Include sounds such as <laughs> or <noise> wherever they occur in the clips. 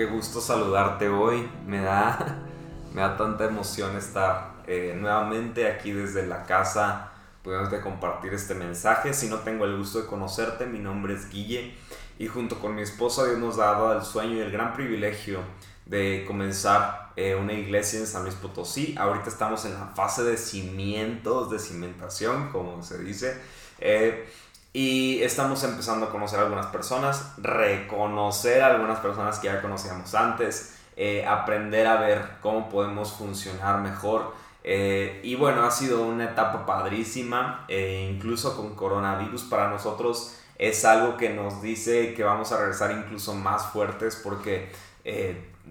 qué gusto saludarte hoy. Me da, <laughs> me da tanta emoción estar eh, nuevamente aquí desde la casa, pudiéndote compartir este mensaje. Si no tengo el gusto de conocerte, mi nombre es Guille y junto con mi esposa Dios nos ha dado el sueño y el gran privilegio de comenzar eh, una iglesia en San Luis Potosí. Ahorita estamos en la fase de cimientos, de cimentación, como se dice. Eh, y estamos empezando a conocer a algunas personas, reconocer a algunas personas que ya conocíamos antes, eh, aprender a ver cómo podemos funcionar mejor. y bueno, ha sido una etapa padrísima, incluso con coronavirus para nosotros es algo que nos dice que vamos a regresar incluso más fuertes porque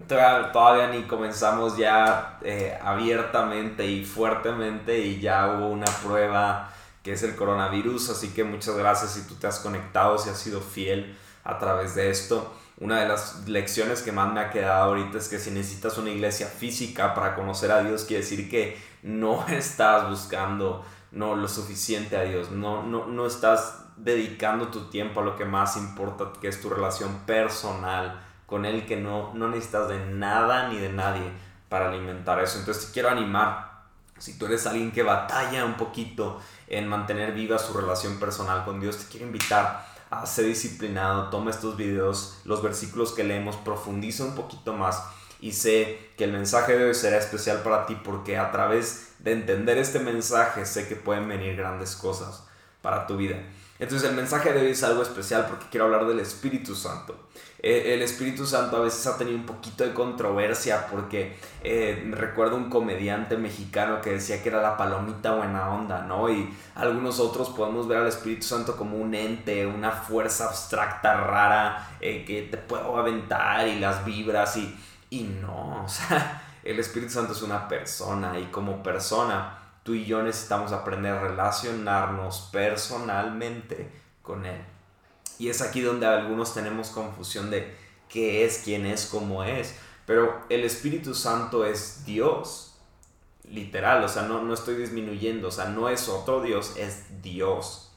todavía ni comenzamos ya eh, abiertamente y fuertemente y ya hubo una prueba que es el coronavirus, así que muchas gracias si tú te has conectado, si has sido fiel a través de esto. Una de las lecciones que más me ha quedado ahorita es que si necesitas una iglesia física para conocer a Dios, quiere decir que no <laughs> estás buscando no lo suficiente a Dios, no, no, no estás dedicando tu tiempo a lo que más importa, que es tu relación personal con Él que no, no necesitas de nada ni de nadie para alimentar eso. Entonces te quiero animar, si tú eres alguien que batalla un poquito en mantener viva su relación personal con Dios, te quiero invitar a ser disciplinado, toma estos videos, los versículos que leemos, profundiza un poquito más y sé que el mensaje de hoy será especial para ti porque a través de entender este mensaje sé que pueden venir grandes cosas para tu vida. Entonces el mensaje de hoy es algo especial porque quiero hablar del Espíritu Santo. Eh, el Espíritu Santo a veces ha tenido un poquito de controversia porque eh, recuerdo un comediante mexicano que decía que era la palomita buena onda, ¿no? Y algunos otros podemos ver al Espíritu Santo como un ente, una fuerza abstracta rara eh, que te puede aventar y las vibras y, y no, o sea, el Espíritu Santo es una persona y como persona tú y yo necesitamos aprender a relacionarnos personalmente con Él. Y es aquí donde algunos tenemos confusión de qué es, quién es, cómo es. Pero el Espíritu Santo es Dios, literal, o sea, no, no estoy disminuyendo, o sea, no es otro Dios, es Dios.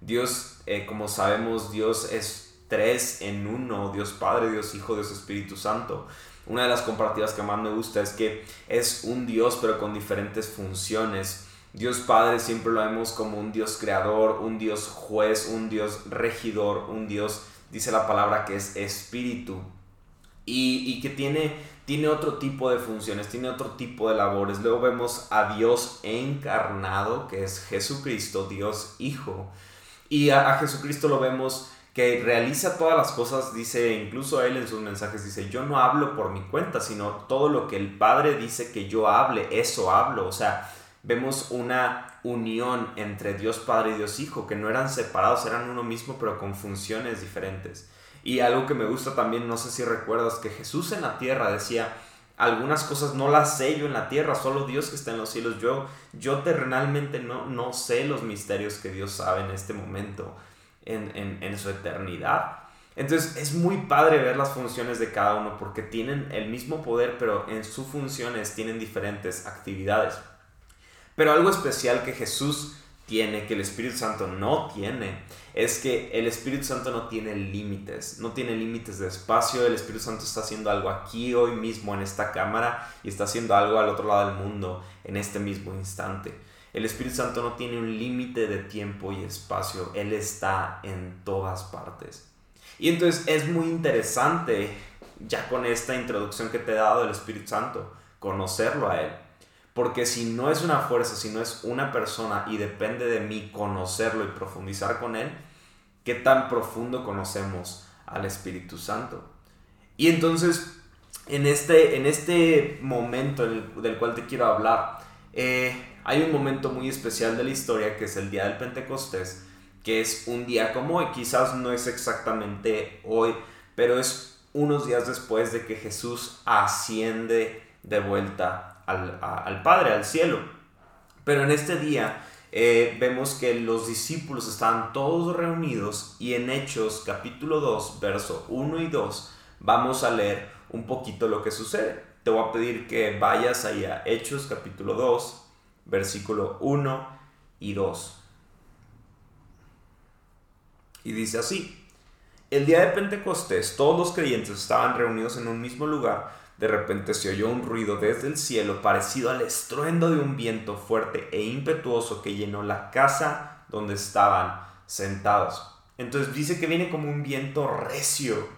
Dios, eh, como sabemos, Dios es tres en uno, Dios Padre, Dios Hijo, Dios Espíritu Santo. Una de las comparativas que más me gusta es que es un Dios pero con diferentes funciones. Dios Padre siempre lo vemos como un Dios creador, un Dios juez, un Dios regidor, un Dios, dice la palabra, que es espíritu. Y, que tiene, tiene otro tipo de funciones, tiene otro tipo de labores. Luego vemos a Dios encarnado, que es Jesucristo, Dios Hijo. Y a Jesucristo lo vemos que realiza todas las cosas, dice, incluso él en sus mensajes dice, yo no hablo por mi cuenta, sino todo lo que el Padre dice que yo hable, eso hablo. O sea, vemos una unión entre Dios Padre y Dios Hijo, que no eran separados, eran uno mismo, pero con funciones diferentes. Y algo que me gusta también, no sé si recuerdas, que Jesús en la tierra decía, algunas cosas no las sé yo en la tierra, solo Dios que está en los cielos. Yo, yo terrenalmente no, no sé los misterios que Dios sabe en este momento en, su eternidad. Entonces es muy padre ver las funciones de cada uno porque tienen el mismo poder, pero en sus funciones tienen diferentes actividades. Pero algo especial que Jesús tiene, que el Espíritu Santo no tiene, es que el Espíritu Santo no tiene límites, no tiene límites de espacio, el Espíritu Santo está haciendo algo aquí hoy mismo en esta cámara y está haciendo algo al otro lado del mundo en este mismo instante. El Espíritu Santo no tiene un límite de tiempo y espacio, Él está en todas partes. Y entonces es muy interesante, ya con esta introducción que te he dado del Espíritu Santo, conocerlo a Él. Porque si no es una fuerza, si no es una persona y depende de mí conocerlo y profundizar con Él, ¿qué tan profundo conocemos al Espíritu Santo? Y entonces, en este, en este momento del cual te quiero hablar, eh, hay un momento muy especial de la historia que es el día del Pentecostés, que es un día como hoy, quizás no es exactamente hoy, pero es unos días después de que Jesús asciende de vuelta al, Padre, al cielo. Pero en este día eh, vemos que los discípulos están todos reunidos y en Hechos capítulo 2, verso 1 y 2, vamos a leer un poquito lo que sucede. Te voy a pedir que vayas ahí a Hechos capítulo 2, versículo 1 y 2. Y dice así, el día de Pentecostés todos los creyentes estaban reunidos en un mismo lugar. De repente se oyó un ruido desde el cielo parecido al estruendo de un viento fuerte e impetuoso que llenó la casa donde estaban sentados. Entonces dice que viene como un viento recio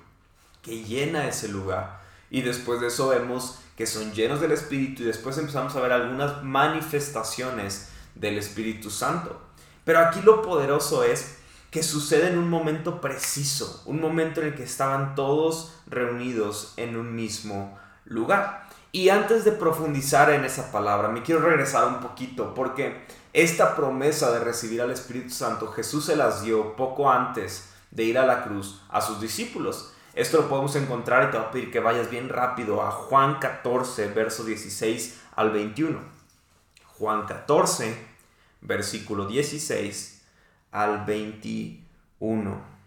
que llena ese lugar. Y después de eso vemos que son llenos del Espíritu y después empezamos a ver algunas manifestaciones del Espíritu Santo. Pero aquí lo poderoso es que sucede en un momento preciso, un momento en el que estaban todos reunidos en un mismo lugar. Y antes de profundizar en esa palabra, me quiero regresar un poquito porque esta promesa de recibir al Espíritu Santo Jesús se las dio poco antes de ir a la cruz a sus discípulos. Esto lo podemos encontrar y te voy a pedir que vayas bien rápido a Juan 14, verso 16 al 21. Juan 14, versículo 16 al 21.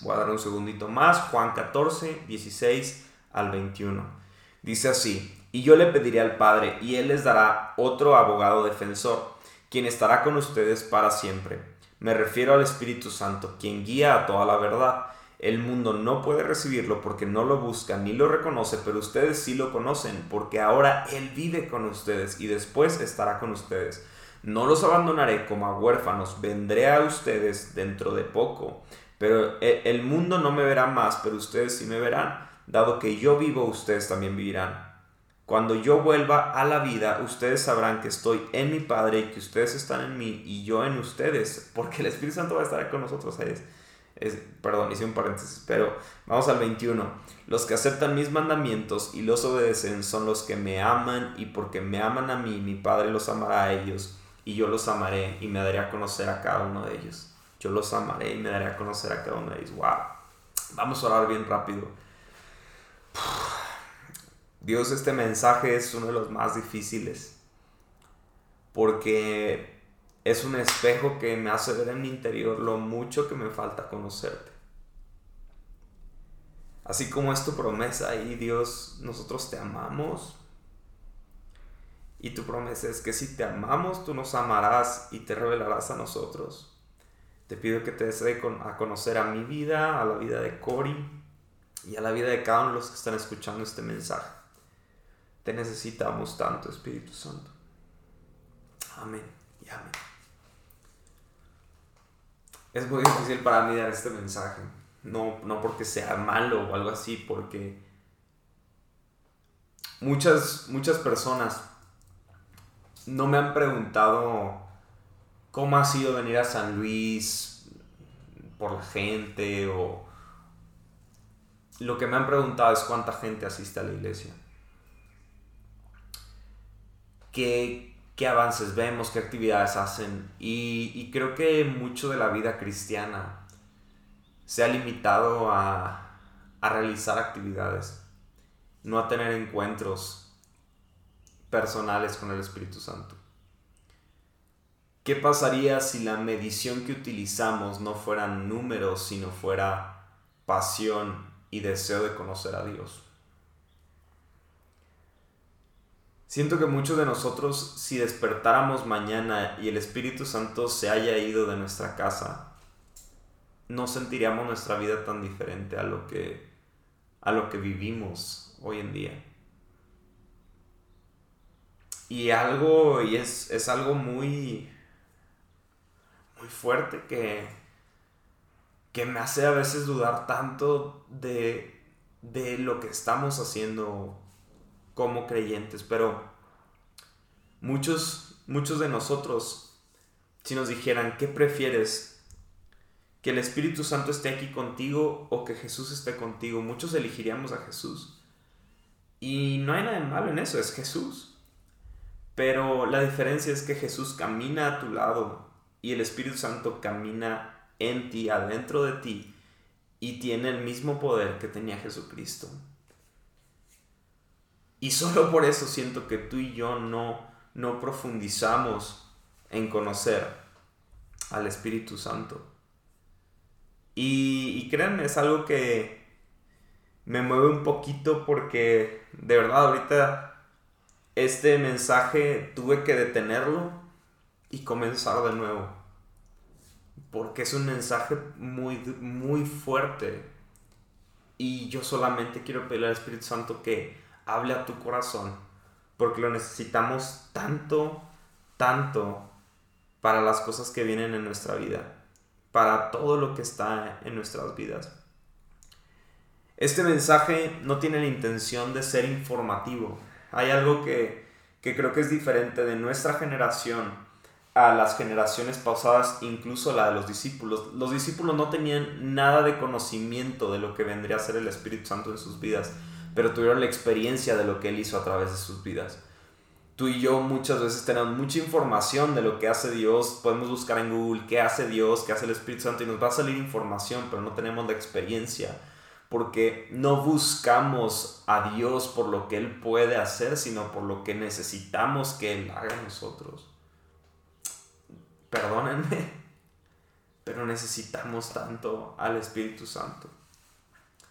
Voy a dar un segundito más. Juan 14, 16 al 21. Dice así, y yo le pediré al Padre, y Él les dará otro abogado defensor, quien estará con ustedes para siempre. Me refiero al Espíritu Santo, quien guía a toda la verdad. El mundo no puede recibirlo porque no lo busca ni lo reconoce, pero ustedes sí lo conocen, porque ahora Él vive con ustedes y después estará con ustedes. No los abandonaré como a huérfanos, vendré a ustedes dentro de poco. Pero e, el mundo no me verá más, pero ustedes sí me verán. Dado que yo vivo, ustedes también vivirán. Cuando yo vuelva a la vida, ustedes sabrán que estoy en mi Padre y que ustedes están en mí y yo en ustedes, porque el Espíritu Santo va a estar con nosotros. Es, es, perdón, hice un paréntesis, pero vamos al 21. Los que aceptan mis mandamientos y los obedecen son los que me aman y porque me aman a mí, mi Padre los amará a ellos y yo los amaré y me daré a conocer a cada uno de ellos. Yo los amaré y me daré a conocer a cada uno de ellos. ¡Wow! Vamos a orar bien rápido. Dios, este mensaje es uno de los más difíciles porque es un espejo que me hace ver en mi interior lo mucho que me falta conocerte. Así como es tu promesa y Dios, nosotros te amamos, y tu promesa es que si te amamos, tú nos amarás y te revelarás a nosotros. Te pido que te des a conocer a mi vida, a la vida de Cory y a la vida de cada uno de los que están escuchando este mensaje. Te necesitamos tanto, Espíritu Santo. Amén y amén. Es muy difícil para mí dar este mensaje. No, no porque sea malo o algo así, porque muchas, muchas personas no me han preguntado cómo ha sido venir a San Luis por la gente o lo que me han preguntado es cuánta gente asiste a la iglesia. ¿Qué, qué avances vemos? ¿Qué actividades hacen? Y, y, creo que mucho de la vida cristiana se ha limitado a, a realizar actividades, no a tener encuentros personales con el Espíritu Santo. ¿Qué pasaría si la medición que utilizamos no fueran números, sino fuera pasión y deseo de conocer a Dios? Siento que muchos de nosotros, si despertáramos mañana y el Espíritu Santo se haya ido de nuestra casa, no sentiríamos nuestra vida tan diferente a lo que, a lo que vivimos hoy en día. Y algo, y es, es algo muy, muy fuerte que, que me hace a veces dudar tanto de, de lo que estamos haciendo como creyentes, pero muchos, muchos de nosotros, si nos dijeran, ¿qué prefieres? ¿Que el Espíritu Santo esté aquí contigo o que Jesús esté contigo? Muchos elegiríamos a Jesús. Y no hay nada de malo en eso, es Jesús. Pero la diferencia es que Jesús camina a tu lado y el Espíritu Santo camina en ti, adentro de ti, y tiene el mismo poder que tenía Jesucristo. Y solo por eso siento que tú y yo no, no profundizamos en conocer al Espíritu Santo. Y, y créanme, es algo que me mueve un poquito porque de verdad ahorita este mensaje tuve que detenerlo y comenzar de nuevo. porque es un mensaje muy, muy fuerte. Y yo solamente quiero pedirle al Espíritu Santo que hable a tu corazón, porque lo necesitamos tanto, tanto para las cosas que vienen en nuestra vida, para todo lo que está en nuestras vidas. Este mensaje no tiene la intención de ser informativo. Hay algo que, que creo que es diferente de nuestra generación a las generaciones pasadas, incluso la de los discípulos. Los discípulos no tenían nada de conocimiento de lo que vendría a ser el Espíritu Santo en sus vidas, pero tuvieron la experiencia de lo que Él hizo a través de sus vidas. Tú y yo muchas veces tenemos mucha información de lo que hace Dios, podemos buscar en Google qué hace Dios, qué hace el Espíritu Santo y nos va a salir información, pero no tenemos la experiencia porque no buscamos a Dios por lo que Él puede hacer, sino por lo que necesitamos que Él haga en nosotros perdónenme, <laughs> pero necesitamos tanto al Espíritu Santo.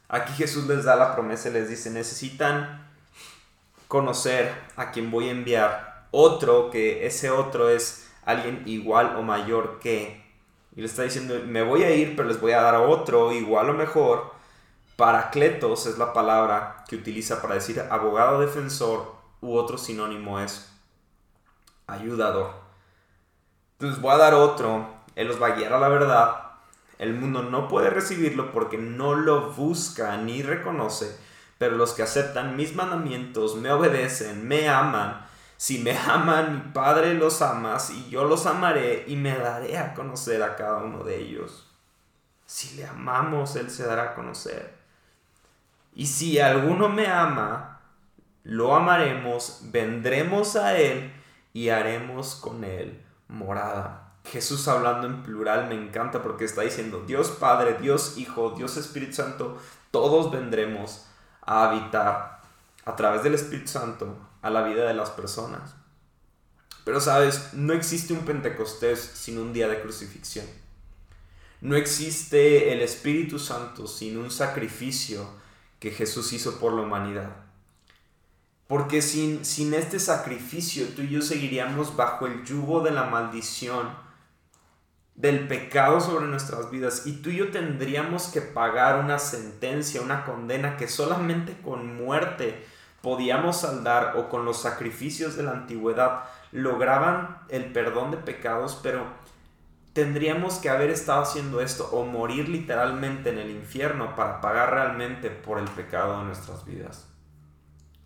Aquí Jesús les da la promesa y les dice, necesitan conocer a quien voy a enviar. Otro, que ese otro es alguien igual o mayor que. Y le está diciendo, me voy a ir, pero les voy a dar a otro igual o mejor. Paracletos es la palabra que utiliza para decir abogado defensor u otro sinónimo es ayudador. Entonces voy a dar otro, Él los va a guiar a la verdad. El mundo no puede recibirlo porque no lo busca ni reconoce, pero los que aceptan mis mandamientos, me obedecen, me aman. Si me <laughs> aman, mi Padre los ama, y yo los amaré y me daré a conocer a cada uno de ellos. Si le amamos, Él se dará a conocer. Y si alguno me ama, lo amaremos, vendremos a Él y haremos con Él morada. Jesús hablando en plural me encanta porque está diciendo Dios Padre, Dios Hijo, Dios Espíritu Santo, todos vendremos a habitar a través del Espíritu Santo a la vida de las personas. Pero sabes, no existe un Pentecostés sin un día de crucifixión. No existe el Espíritu Santo sin un sacrificio que Jesús hizo por la humanidad. Porque sin, sin este sacrificio tú y yo seguiríamos bajo el yugo de la maldición, del pecado sobre nuestras vidas. Y tú y yo tendríamos que pagar una sentencia, una condena que solamente con muerte podíamos saldar o con los sacrificios de la antigüedad lograban el perdón de pecados, pero tendríamos que haber estado haciendo esto o morir literalmente en el infierno para pagar realmente por el pecado de nuestras vidas.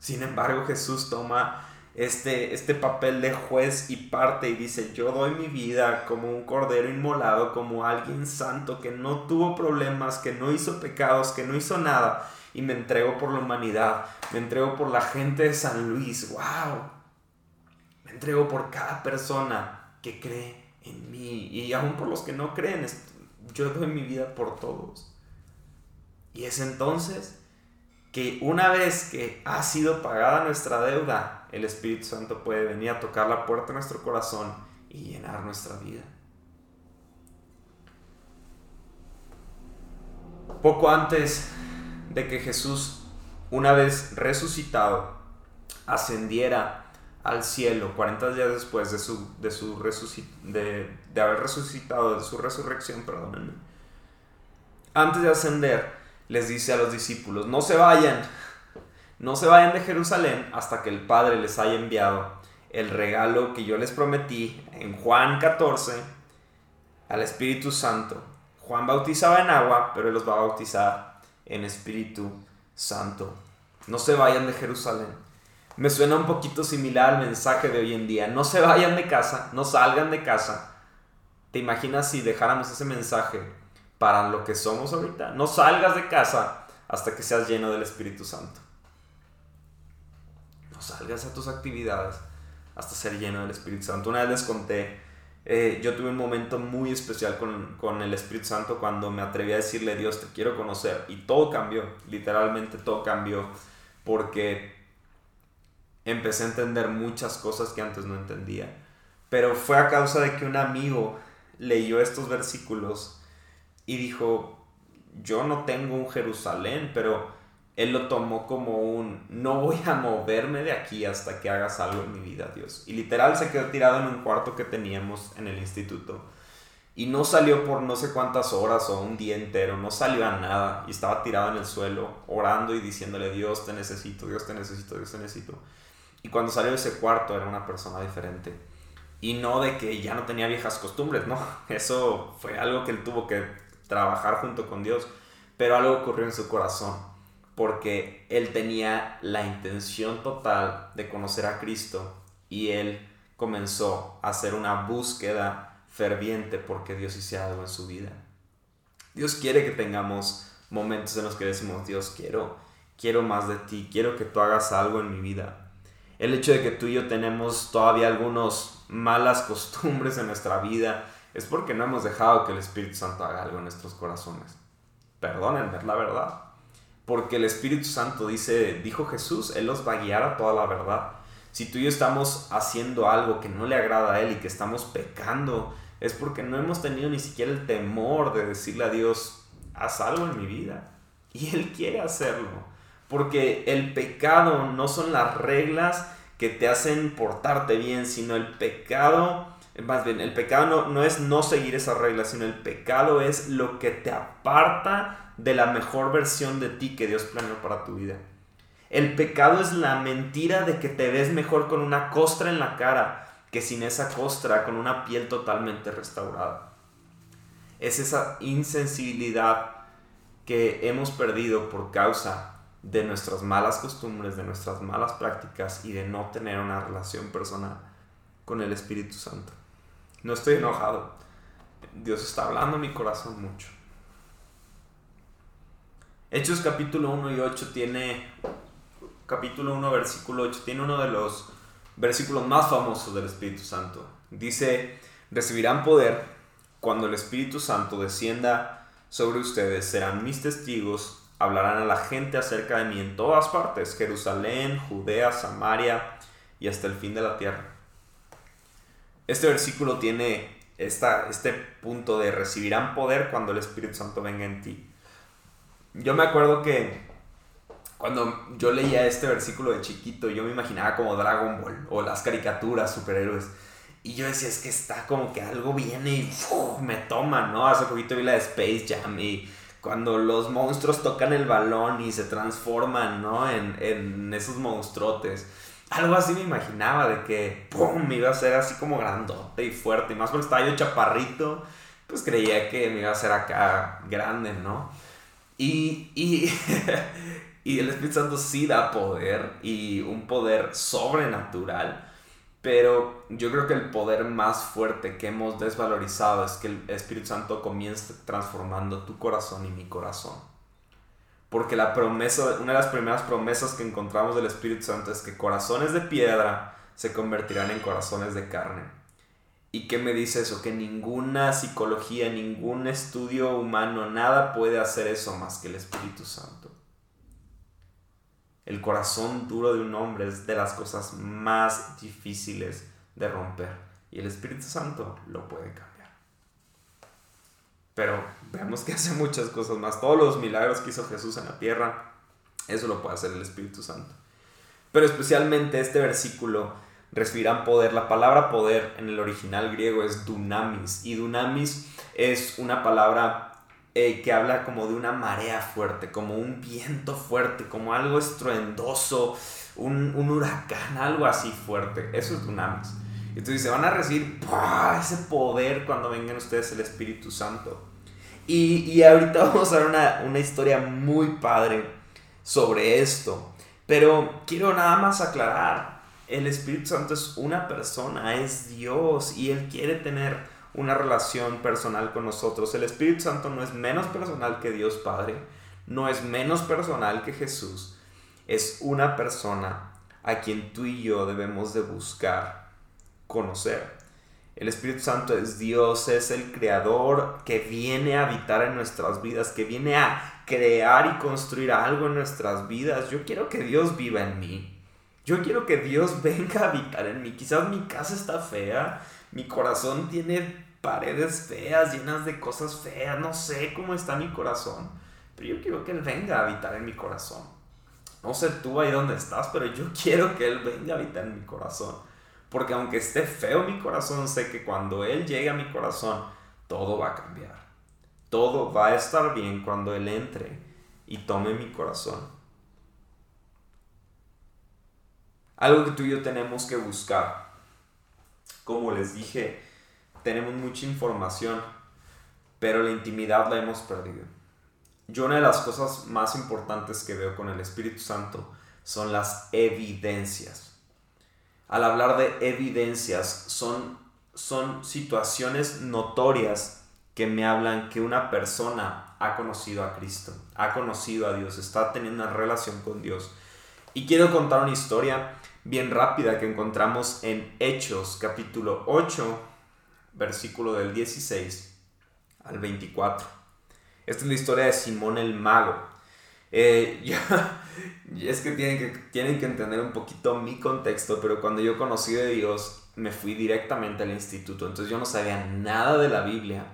Sin embargo, Jesús toma este, este papel de juez y parte y dice, yo doy mi vida como un cordero inmolado, como alguien santo que no tuvo problemas, que no hizo pecados, que no hizo nada, y me entrego por la humanidad, me entrego por la gente de San Luis, wow, me entrego por cada persona que cree en mí, y aún por los que no creen, yo doy mi vida por todos. Y es entonces que una vez que ha sido pagada nuestra deuda, el Espíritu Santo puede venir a tocar la puerta de nuestro corazón y llenar nuestra vida. Poco antes de que Jesús, una vez resucitado, ascendiera al cielo, 40 días después de, su, de, su de, de haber resucitado, de su resurrección, perdónenme, antes de ascender, les dice a los discípulos, no se vayan, no se vayan de Jerusalén hasta que el Padre les haya enviado el regalo que yo les prometí en Juan 14 al Espíritu Santo. Juan bautizaba en agua, pero él los va a bautizar en Espíritu Santo. No se vayan de Jerusalén. Me suena un poquito similar al mensaje de hoy en día. No se vayan de casa, no salgan de casa. ¿Te imaginas si dejáramos ese mensaje para lo que somos ahorita. No salgas de casa hasta que seas lleno del Espíritu Santo. No salgas a tus actividades hasta ser lleno del Espíritu Santo. Una vez les conté, eh, yo tuve un momento muy especial con, con el Espíritu Santo cuando me atreví a decirle, Dios, te quiero conocer. Y todo cambió, literalmente todo cambió, porque empecé a entender muchas cosas que antes no entendía. Pero fue a causa de que un amigo leyó estos versículos y dijo, yo no tengo un Jerusalén, pero él lo tomó como un, no voy a moverme de aquí hasta que hagas algo en mi vida, Dios. Y literal se quedó tirado en un cuarto que teníamos en el instituto. Y no salió por no sé cuántas horas o un día entero, no salió a nada. Y estaba tirado en el suelo, orando y diciéndole, Dios te necesito, Dios te necesito, Dios te necesito. Y cuando salió de ese cuarto era una persona diferente. Y no de que ya no tenía viejas costumbres, no. <laughs> Eso fue algo que él tuvo que trabajar junto con Dios. Pero algo ocurrió en su corazón. Porque él tenía la intención total de conocer a Cristo. Y él comenzó a hacer una búsqueda ferviente porque Dios hiciera algo en su vida. Dios quiere que tengamos momentos en los que decimos, Dios, quiero, quiero más de ti, quiero que tú hagas algo en mi vida. El hecho de que tú y yo tenemos todavía algunas malas costumbres en nuestra vida es porque no hemos dejado que el Espíritu Santo haga algo en nuestros corazones. Perdónenme, es la verdad. Porque el Espíritu Santo dice, dijo Jesús, Él los va a guiar a toda la verdad. Si tú y yo estamos haciendo algo que no le agrada a Él y que estamos pecando, es porque no hemos tenido ni siquiera el temor de decirle a Dios, haz algo en mi vida. Y Él quiere hacerlo. Porque el pecado no son las reglas que te hacen portarte bien, sino el pecado, más bien, el pecado no, no es no seguir esas reglas, sino el pecado es lo que te aparta de la mejor versión de ti que Dios planeó para tu vida. El pecado es la mentira de que te ves mejor con una costra en la cara que sin esa costra, con una piel totalmente restaurada. Es esa insensibilidad que hemos perdido por causa de nuestras malas costumbres, de nuestras malas prácticas y de no tener una relación personal con el Espíritu Santo. No estoy enojado. Dios está hablando en mi corazón mucho. Hechos capítulo 1 y 8 tiene, capítulo 1 versículo 8, tiene uno de los versículo más famoso del Espíritu Santo. Dice, recibirán poder cuando el Espíritu Santo descienda sobre ustedes, serán mis testigos, hablarán a la gente acerca de mí en todas partes, Jerusalén, Judea, Samaria y hasta el fin de la tierra. Este versículo tiene esta, este punto de recibirán poder cuando el Espíritu Santo venga en ti. Yo me acuerdo que cuando yo leía este versículo de chiquito, yo me imaginaba como Dragon Ball o las caricaturas, superhéroes. Y yo decía, es que está como que algo viene y me toma, ¿no? Hace poquito vi la de Space Jam y cuando los monstruos tocan el balón y se transforman, ¿no? En, en esos monstruotes. Algo así me imaginaba de que, me iba a ser así como grandote y fuerte. Y más porque estaba yo chaparrito, pues creía que me iba a ser acá grande, ¿no? Y, y <laughs> Y el Espíritu Santo sí da poder y un poder sobrenatural. Pero yo creo que el poder más fuerte que hemos desvalorizado es que el Espíritu Santo comienza transformando tu corazón y mi corazón. Porque la promesa, una de las primeras promesas que encontramos del Espíritu Santo es que corazones de piedra se convertirán en corazones de carne. ¿Y qué me dice eso? Que ninguna psicología, ningún estudio humano, nada puede hacer eso más que el Espíritu Santo. El corazón duro de un hombre es de las cosas más difíciles de romper. Y el Espíritu Santo lo puede cambiar. Pero vemos que hace muchas cosas más. Todos los milagros que hizo Jesús en la tierra, eso lo puede hacer el Espíritu Santo. Pero especialmente este versículo, recibirán poder. La palabra poder en el original griego es dunamis. Y dunamis es una palabra eh, que habla como de una marea fuerte, como un viento fuerte, como algo estruendoso, un, huracán, algo así fuerte. Eso es dunamis. Entonces se van a recibir ese poder cuando vengan ustedes el Espíritu Santo. Y, y ahorita <laughs> vamos a ver una, una historia muy padre sobre esto. Pero quiero nada más aclarar, el Espíritu Santo es una persona, es Dios y Él quiere tener una relación personal con nosotros. El Espíritu Santo no es menos personal que Dios Padre, no es menos personal que Jesús, es una persona a quien tú y yo debemos de buscar conocer. El Espíritu Santo es Dios, es el creador que viene a habitar en nuestras vidas, que viene a crear y construir algo en nuestras vidas. Yo quiero que Dios viva en mí. Yo quiero que Dios <laughs> venga a habitar en mí. Quizás mi casa está fea, mi corazón tiene paredes feas, llenas de cosas feas, no sé cómo está mi corazón, pero yo quiero que Él venga a habitar en mi corazón. No sé tú ahí donde estás, pero yo <laughs> quiero que Él venga a habitar en mi corazón. Porque aunque esté feo mi corazón, sé que cuando Él llegue a mi corazón, todo va a cambiar. Todo va a estar bien cuando Él entre y tome mi corazón. Algo que tú y yo tenemos que buscar. Como les dije, tenemos mucha información, pero la intimidad la hemos perdido. Yo una de las cosas más importantes que veo con el Espíritu Santo son las evidencias. Al hablar de evidencias, son, son situaciones notorias que me hablan que una persona ha conocido a Cristo, ha conocido a Dios, está teniendo una relación con Dios. Y quiero contar una historia bien rápida que encontramos en Hechos capítulo 8, versículo del 16 al 24. Esta es la historia de Simón el Mago. Eh, <laughs> es que tienen, que tienen que entender un poquito mi contexto, pero cuando yo conocí de Dios, me fui directamente al instituto, entonces yo no sabía nada de la Biblia.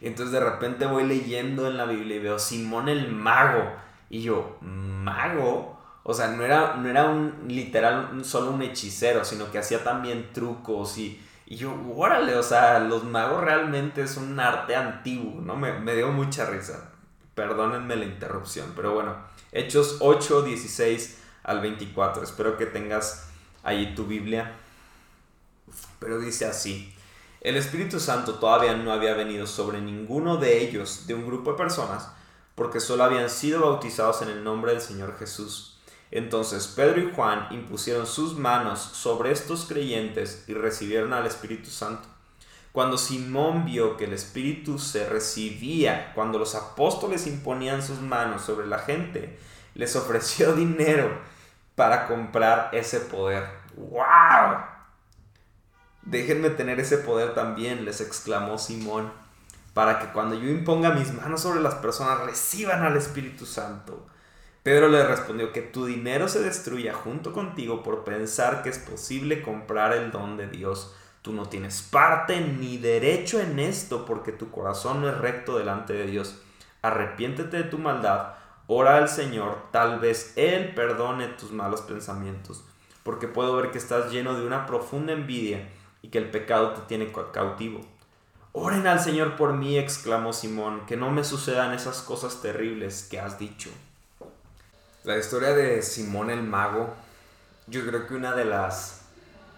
Y entonces de repente voy leyendo en la Biblia y veo Simón el Mago. Y yo, ¿mago? O sea, no era, no era un literal solo un hechicero, sino que hacía también trucos y, y yo, órale, o sea, los magos realmente es un arte antiguo, ¿no? Me, me dio mucha risa. Perdónenme la interrupción, pero bueno, Hechos 8, 16 al 24. Espero que tengas ahí tu Biblia. Pero dice así, el Espíritu Santo todavía no había venido sobre ninguno de ellos, de un grupo de personas, porque solo habían sido bautizados en el nombre del Señor Jesús. Entonces Pedro y Juan impusieron sus manos sobre estos creyentes y recibieron al Espíritu Santo. Cuando Simón vio que el Espíritu se recibía cuando los apóstoles imponían sus manos sobre la gente, les <laughs> ofreció dinero para comprar ese poder. ¡Wow! Déjenme tener ese poder también, les exclamó Simón, para que cuando yo imponga mis manos sobre las personas reciban al Espíritu Santo. Pedro le respondió que tu dinero se destruya junto contigo por pensar que es posible comprar el don de Dios. Tú no tienes parte ni derecho en esto porque tu corazón no es recto delante de Dios. Arrepiéntete de tu maldad, ora al Señor, tal vez Él perdone tus malos pensamientos, porque puedo ver que estás lleno de una profunda envidia y que el pecado te tiene cautivo. Oren al Señor por mí, exclamó Simón, que no me sucedan esas cosas terribles que has dicho. La historia de Simón el Mago, yo creo que una de las,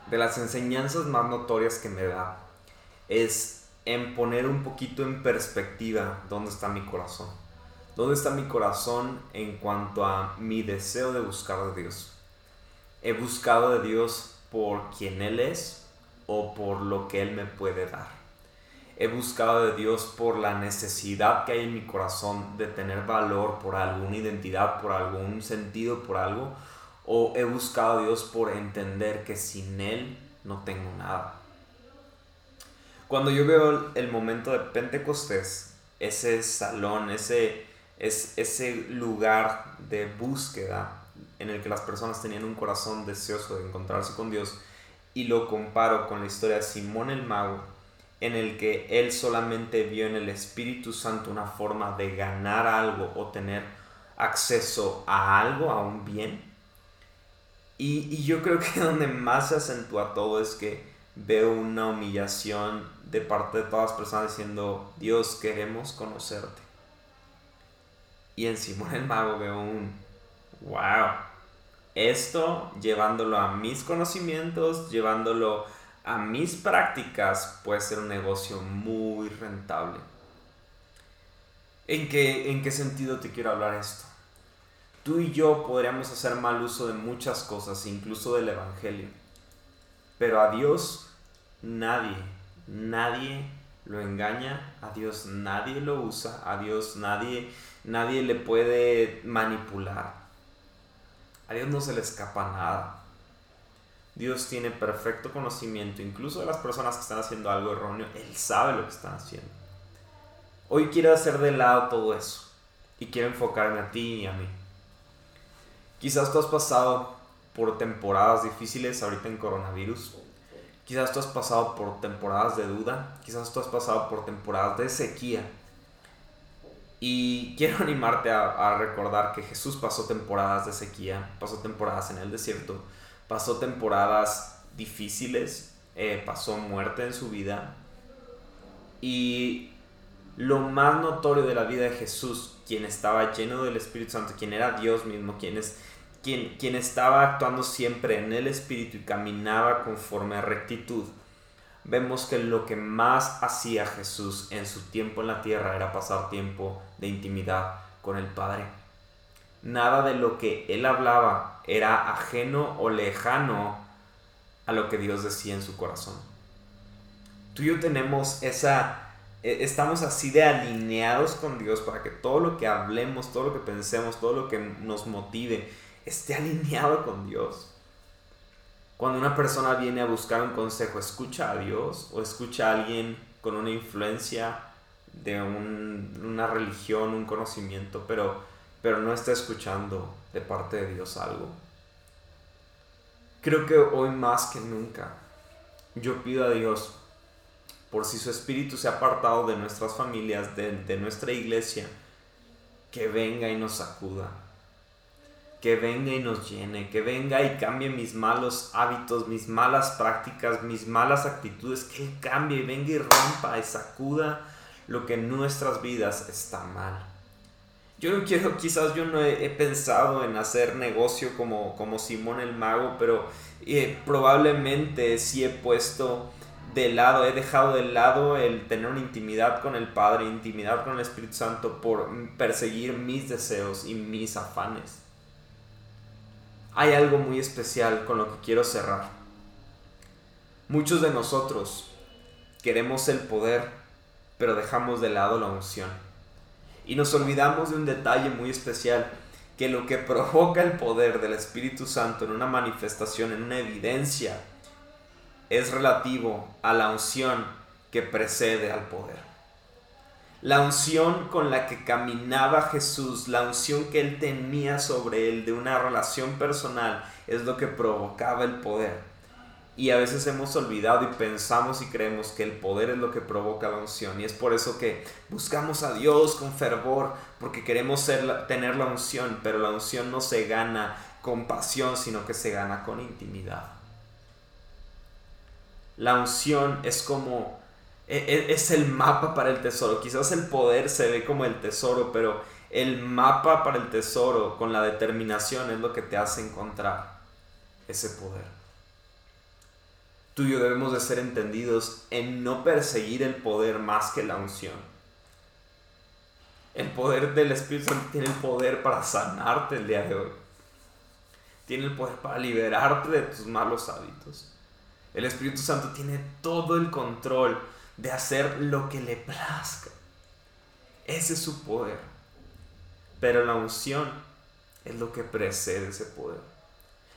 de las enseñanzas más notorias que me da es en poner un poquito en perspectiva dónde está mi corazón. ¿Dónde está mi corazón en cuanto a mi deseo de buscar a Dios? ¿He buscado de Dios por quien Él es o por lo que Él me puede dar? he buscado de Dios por la necesidad que hay en mi corazón de tener valor por alguna identidad, por algún sentido, por algo, o he buscado a Dios por entender que sin Él no tengo nada. Cuando yo veo el momento de Pentecostés, ese salón, ese, ese lugar de búsqueda en el que las personas tenían un corazón deseoso de encontrarse con Dios, y lo comparo con la historia de Simón el Mago, en el que él solamente vio en el Espíritu Santo una forma de ganar algo o tener acceso a algo, a un bien. Y, yo creo que <laughs> donde más se acentúa todo es que veo una humillación de parte de todas las personas diciendo, Dios, queremos conocerte. Y en Simón <laughs> el Mago veo un, wow, esto llevándolo a mis conocimientos, llevándolo a mis prácticas puede ser un negocio muy rentable. ¿En qué, ¿En qué sentido te quiero hablar esto? Tú y yo podríamos hacer mal uso de muchas cosas, incluso del Evangelio. Pero a Dios nadie, nadie lo engaña, a Dios nadie lo usa, a Dios nadie, nadie le puede manipular. A Dios no se le escapa nada. Dios tiene perfecto conocimiento, incluso de las personas que están haciendo algo erróneo, Él sabe lo que están haciendo. Hoy quiero hacer de lado todo eso y quiero enfocarme a ti y a mí. Quizás tú has pasado por temporadas difíciles ahorita en coronavirus. Quizás tú has pasado por temporadas de duda. Quizás tú has pasado por temporadas de sequía. Y quiero <laughs> animarte a, recordar que Jesús pasó temporadas de sequía, pasó temporadas en el desierto, pasó temporadas difíciles, eh, pasó muerte en su vida y lo más notorio de la vida de Jesús, quien estaba lleno del Espíritu Santo, quien era Dios mismo, quien, es, quien, quien estaba actuando siempre en el Espíritu y caminaba conforme a rectitud, vemos que lo que más hacía Jesús en su tiempo en la tierra era pasar tiempo de intimidad con el Padre. Nada de lo que él hablaba era ajeno o lejano a lo que Dios decía en su corazón. Tú y yo tenemos esa estamos así de alineados con Dios para que todo lo que hablemos, todo lo que pensemos, todo lo que nos motive, esté alineado con Dios. Cuando una persona viene a buscar un consejo, ¿escucha a Dios o escucha a alguien con una influencia de una religión, un conocimiento, pero, pero no está escuchando de parte de Dios algo? Creo que hoy más que nunca yo pido a Dios por si su espíritu se ha apartado de nuestras familias, de, nuestra iglesia, que venga y nos sacuda, que venga y nos llene, que venga y cambie mis malos hábitos, mis malas prácticas, mis malas actitudes, que Él cambie venga y rompa y sacuda lo que en nuestras vidas está mal. Yo no quiero, quizás yo no he, pensado en hacer negocio como, como Simón el Mago, pero eh, probablemente sí he puesto de lado, he dejado de lado el tener una intimidad con el Padre, intimidad con el Espíritu Santo por perseguir mis deseos y mis afanes. Hay algo muy especial con lo que quiero cerrar. Muchos de nosotros queremos el poder, pero dejamos de lado la unción. Y nos olvidamos de un detalle muy especial, que lo que provoca el poder del Espíritu Santo en una manifestación, en una evidencia, es relativo a la unción que precede al poder. La unción con la que caminaba Jesús, la unción que él tenía sobre él de una relación personal, es lo que provocaba el poder. Y a veces hemos olvidado y pensamos y creemos que el poder es lo que provoca la unción. Y es por eso que buscamos a Dios con fervor, porque queremos tener la unción, pero la unción no se gana con pasión, sino que se gana con intimidad. La unción es como, e, e, es el mapa para el tesoro. Quizás el poder se ve como el tesoro, pero el mapa para el tesoro con la determinación es lo que te hace encontrar ese poder. Tú y yo debemos de ser entendidos en no perseguir el poder más que la unción. El poder del Espíritu Santo tiene el poder para sanarte el día de hoy. Tiene el poder para liberarte de tus malos hábitos. El Espíritu Santo tiene todo el control de hacer lo que le plazca. Ese es su poder. Pero la unción es lo que precede ese poder.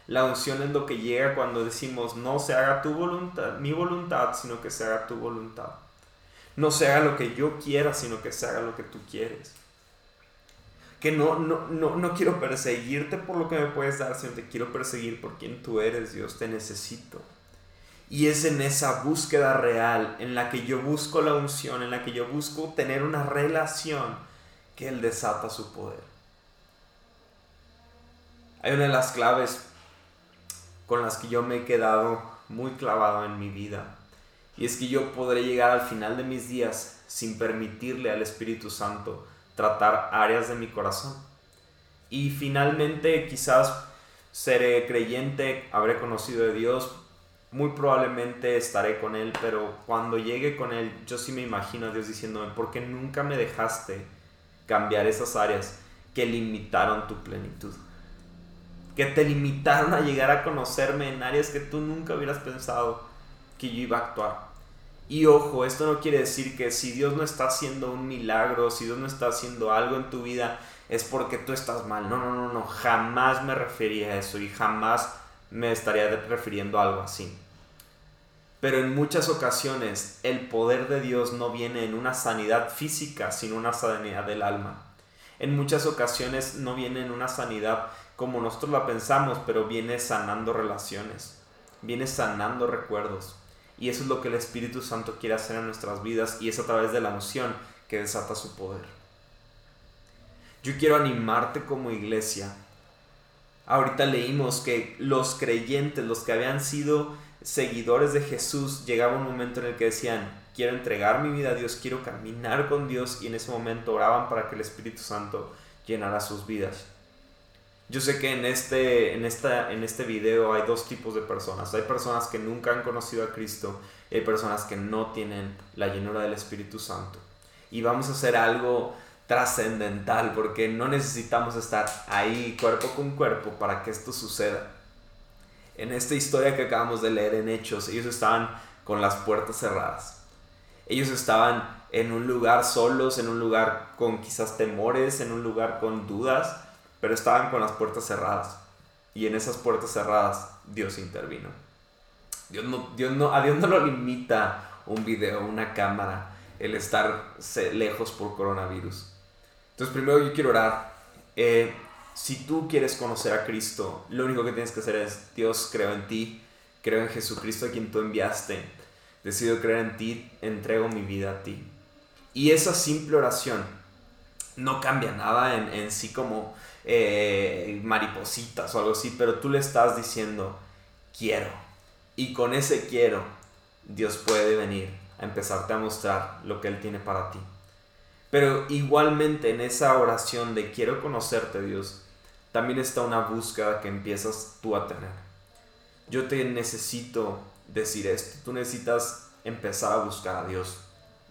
La unción es lo que llega cuando decimos, no se haga tu voluntad, mi voluntad, sino que se haga tu voluntad. No se haga lo que yo quiera, sino que se haga lo que tú quieres. Que no, no, no, no quiero perseguirte por lo que me puedes dar, sino te quiero perseguir por quien tú eres, Dios, te necesito. Y es en esa búsqueda real, en la que yo busco la unción, en la que yo busco tener una relación, que Él desata su poder. Hay una de las claves con las que yo me he quedado muy clavado en mi vida. Y es que yo podré llegar al final de mis días sin permitirle al Espíritu Santo tratar áreas de mi corazón. Y finalmente quizás seré creyente, habré conocido de Dios, muy probablemente estaré con Él, pero cuando llegue con Él, yo sí me imagino a Dios diciéndome, ¿por qué nunca me dejaste cambiar esas áreas que limitaron tu plenitud? Que te limitaron a llegar a conocerme en áreas que tú nunca hubieras pensado que yo iba a actuar. Y ojo, esto no quiere decir que si Dios no está haciendo un milagro, si Dios no está haciendo algo en tu vida, es porque tú estás mal. No, no, no, no, jamás me refería a eso y jamás me estaría refiriendo a algo así. Pero en muchas ocasiones el poder de Dios no viene en una sanidad física, sino una sanidad del alma. En muchas ocasiones no viene en una sanidad como nosotros la pensamos, pero viene sanando relaciones, viene sanando recuerdos. Y eso es lo que el Espíritu Santo quiere hacer en nuestras vidas y es a través de la unción que desata su poder. Yo quiero animarte como iglesia Ahorita leímos que los creyentes, los que habían sido seguidores de Jesús, llegaba un momento en el que decían, quiero entregar mi vida a Dios, quiero caminar con Dios y en ese momento oraban para que el Espíritu Santo llenara sus vidas. Yo sé que en este, en, esta, en este video hay dos tipos de personas. Hay personas que nunca han conocido a Cristo y hay personas que no tienen la llenura del Espíritu Santo. Y vamos a hacer algo trascendental porque no necesitamos estar ahí cuerpo con cuerpo para que esto suceda. En esta historia que acabamos de leer en Hechos, ellos estaban con las puertas cerradas. Ellos estaban en un lugar solos, en un lugar con quizás temores, en un lugar con dudas pero estaban con las puertas cerradas. Y en esas puertas cerradas Dios intervino. Dios no, Dios no, a Dios no lo limita un video, una cámara, el estar lejos por coronavirus. Entonces primero yo quiero orar. Eh, si tú quieres conocer a Cristo, lo único que tienes que hacer es, Dios, creo en ti, creo en Jesucristo a quien tú enviaste, decido creer en ti, entrego mi vida a ti. Y esa simple oración no cambia nada en, sí como eh, maripositas o algo así, pero tú le estás diciendo, quiero. Y con ese quiero, Dios puede venir a empezarte a mostrar lo que Él tiene para ti. Pero igualmente en esa oración de quiero conocerte Dios, también está una búsqueda que empiezas tú a tener. Yo te necesito decir esto, tú necesitas empezar a buscar a Dios.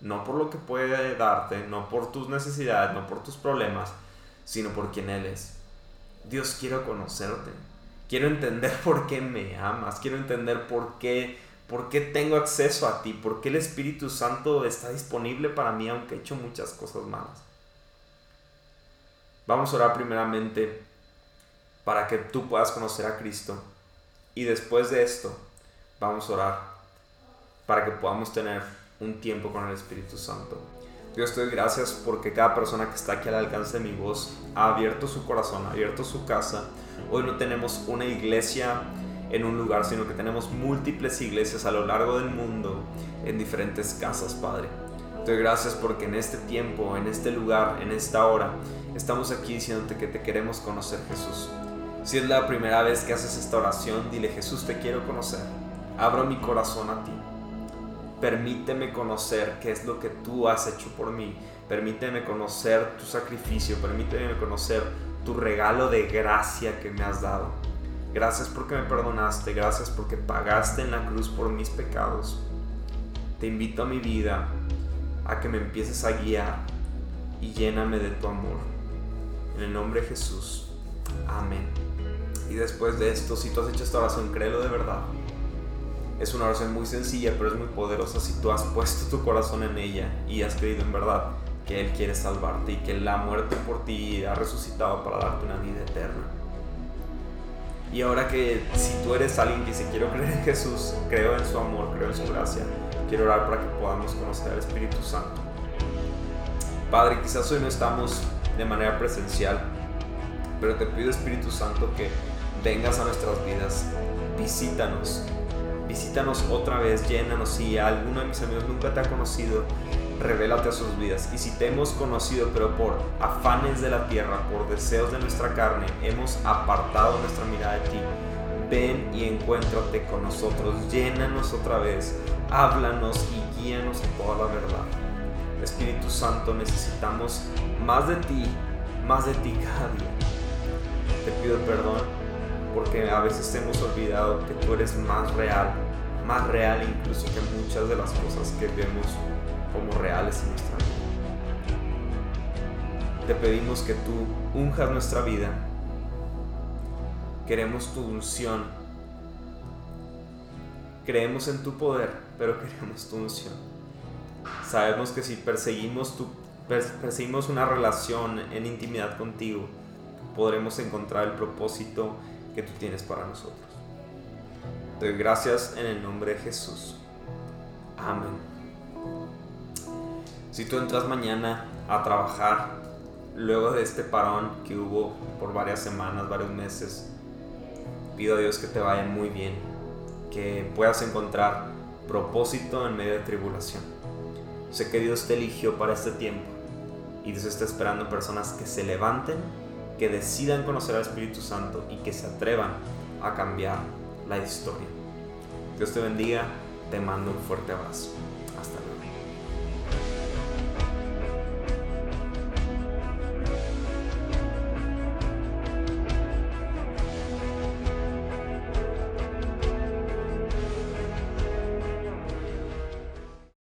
No por lo que puede darte, no por tus necesidades, no por tus problemas, sino por quien Él es. Dios, quiero conocerte. Quiero entender <laughs> por qué me amas. Quiero entender por qué, por qué tengo acceso a ti. Por qué el Espíritu Santo está disponible para mí aunque he hecho muchas cosas malas. Vamos a orar primeramente para que tú puedas conocer a Cristo. Y después de esto, vamos a orar para que podamos tener un tiempo con el Espíritu Santo. Dios te doy gracias porque cada persona que está aquí al alcance de mi voz ha abierto su corazón, ha abierto su casa. Hoy no tenemos una iglesia en un lugar, sino que tenemos múltiples iglesias a lo largo del mundo en diferentes casas, Padre. Te doy gracias porque en este tiempo, en este lugar, en esta hora, estamos aquí diciéndote que te queremos conocer, Jesús. Si es la primera vez que haces esta oración, dile, Jesús, te quiero conocer. Abro mi corazón a ti. Permíteme conocer qué es lo que tú has hecho por mí. Permíteme conocer tu sacrificio. Permíteme conocer tu regalo de gracia que me has dado. Gracias porque me perdonaste. Gracias porque pagaste en la cruz por mis pecados. Te invito a mi vida a que me empieces a guiar y lléname de tu amor. En el nombre de Jesús. Amén. Y después de esto, si tú has hecho esta oración, créelo de verdad es una oración muy sencilla, pero es muy poderosa si tú has puesto tu corazón en ella y has creído en verdad que Él quiere salvarte y que Él ha muerto por ti ha resucitado para darte una vida eterna. Y ahora que si tú eres alguien que se quiere creer en Jesús, creo en su amor, creo en su gracia, quiero orar para que podamos conocer al Espíritu Santo. Padre, quizás hoy no estamos de manera presencial, pero te pido Espíritu Santo que vengas a nuestras vidas, visítanos, visítanos otra vez, llénanos. Si alguno de mis amigos nunca te ha conocido, revélate a sus vidas. Y si te hemos conocido, pero por afanes de la tierra, por deseos de nuestra carne, hemos apartado nuestra mirada de ti, ven y encuéntrate con nosotros, llénanos otra vez, háblanos y guíanos en toda la verdad. Espíritu Santo, necesitamos más de ti, más de ti cada día. Te pido perdón porque a veces hemos olvidado que tú eres más real, más real incluso que muchas de las cosas que vemos como reales en nuestra vida. Te pedimos que tú unjas nuestra vida. Queremos tu unción. Creemos en tu poder, pero <laughs> queremos tu unción. Sabemos que si perseguimos, tu, perseguimos una relación en intimidad contigo, podremos encontrar el propósito que tú tienes para nosotros. Te doy gracias en el nombre de Jesús. Amén. Si tú entras mañana a trabajar, luego de este parón que hubo por varias semanas, varios meses, pido a Dios que te vaya muy bien, que puedas encontrar propósito en medio de tribulación. Sé que Dios te eligió para este tiempo y Dios está esperando personas que se levanten que decidan conocer al Espíritu Santo y que se atrevan a cambiar la historia. Dios te bendiga, te mando un fuerte abrazo.